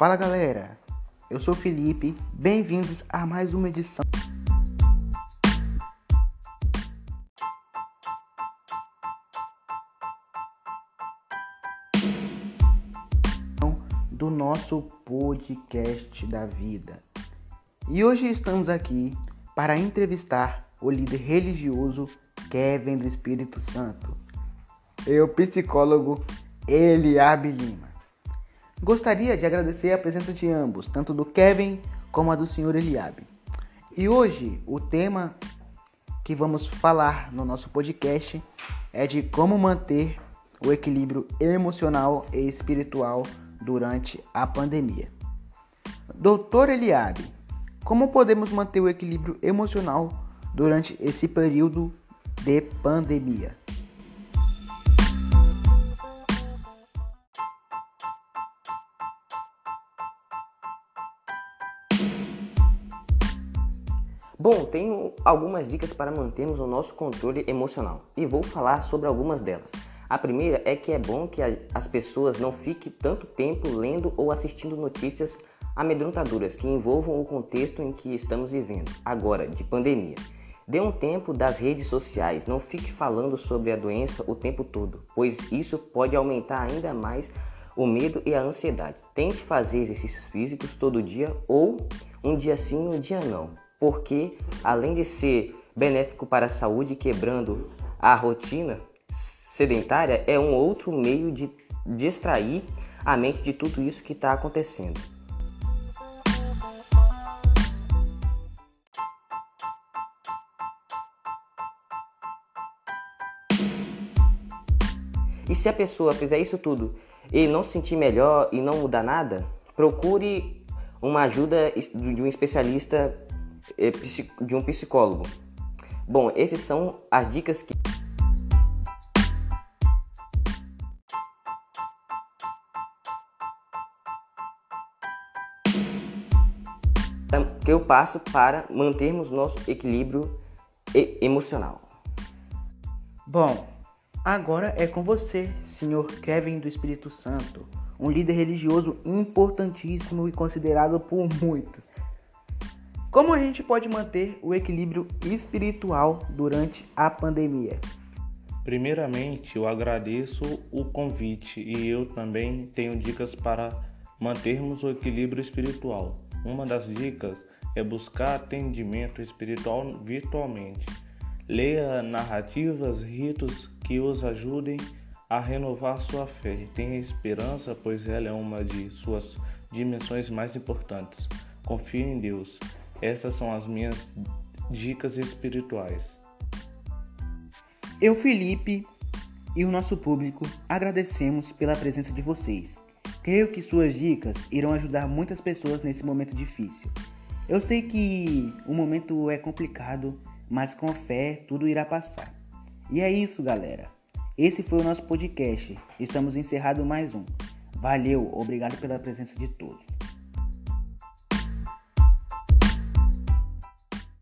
Fala galera, eu sou Felipe, bem-vindos a mais uma edição. do nosso podcast da vida. E hoje estamos aqui para entrevistar o líder religioso Kevin do Espírito Santo e o psicólogo Eliabe Lima. Gostaria de agradecer a presença de ambos, tanto do Kevin como a do Sr. Eliabe. E hoje o tema que vamos falar no nosso podcast é de como manter o equilíbrio emocional e espiritual durante a pandemia. Doutor Eliabe, como podemos manter o equilíbrio emocional durante esse período de pandemia? Bom, tenho algumas dicas para mantermos o nosso controle emocional e vou falar sobre algumas delas. A primeira é que é bom que as pessoas não fiquem tanto tempo lendo ou assistindo notícias amedrontadoras que envolvam o contexto em que estamos vivendo, agora de pandemia. Dê um tempo das redes sociais, não fique falando sobre a doença o tempo todo, pois isso pode aumentar ainda mais o medo e a ansiedade. Tente fazer exercícios físicos todo dia ou um dia sim, um dia não porque além de ser benéfico para a saúde, quebrando a rotina sedentária, é um outro meio de distrair a mente de tudo isso que está acontecendo. E se a pessoa fizer isso tudo e não se sentir melhor e não mudar nada, procure uma ajuda de um especialista de um psicólogo. Bom, essas são as dicas que que eu passo para mantermos nosso equilíbrio emocional. Bom, agora é com você, senhor Kevin do Espírito Santo, um líder religioso importantíssimo e considerado por muitos. Como a gente pode manter o equilíbrio espiritual durante a pandemia? Primeiramente, eu agradeço o convite e eu também tenho dicas para mantermos o equilíbrio espiritual. Uma das dicas é buscar atendimento espiritual virtualmente. Leia narrativas, ritos que os ajudem a renovar sua fé. Tenha esperança, pois ela é uma de suas dimensões mais importantes. Confie em Deus. Essas são as minhas dicas espirituais. Eu, Felipe, e o nosso público agradecemos pela presença de vocês. Creio que suas dicas irão ajudar muitas pessoas nesse momento difícil. Eu sei que o momento é complicado, mas com fé tudo irá passar. E é isso, galera. Esse foi o nosso podcast. Estamos encerrando mais um. Valeu, obrigado pela presença de todos.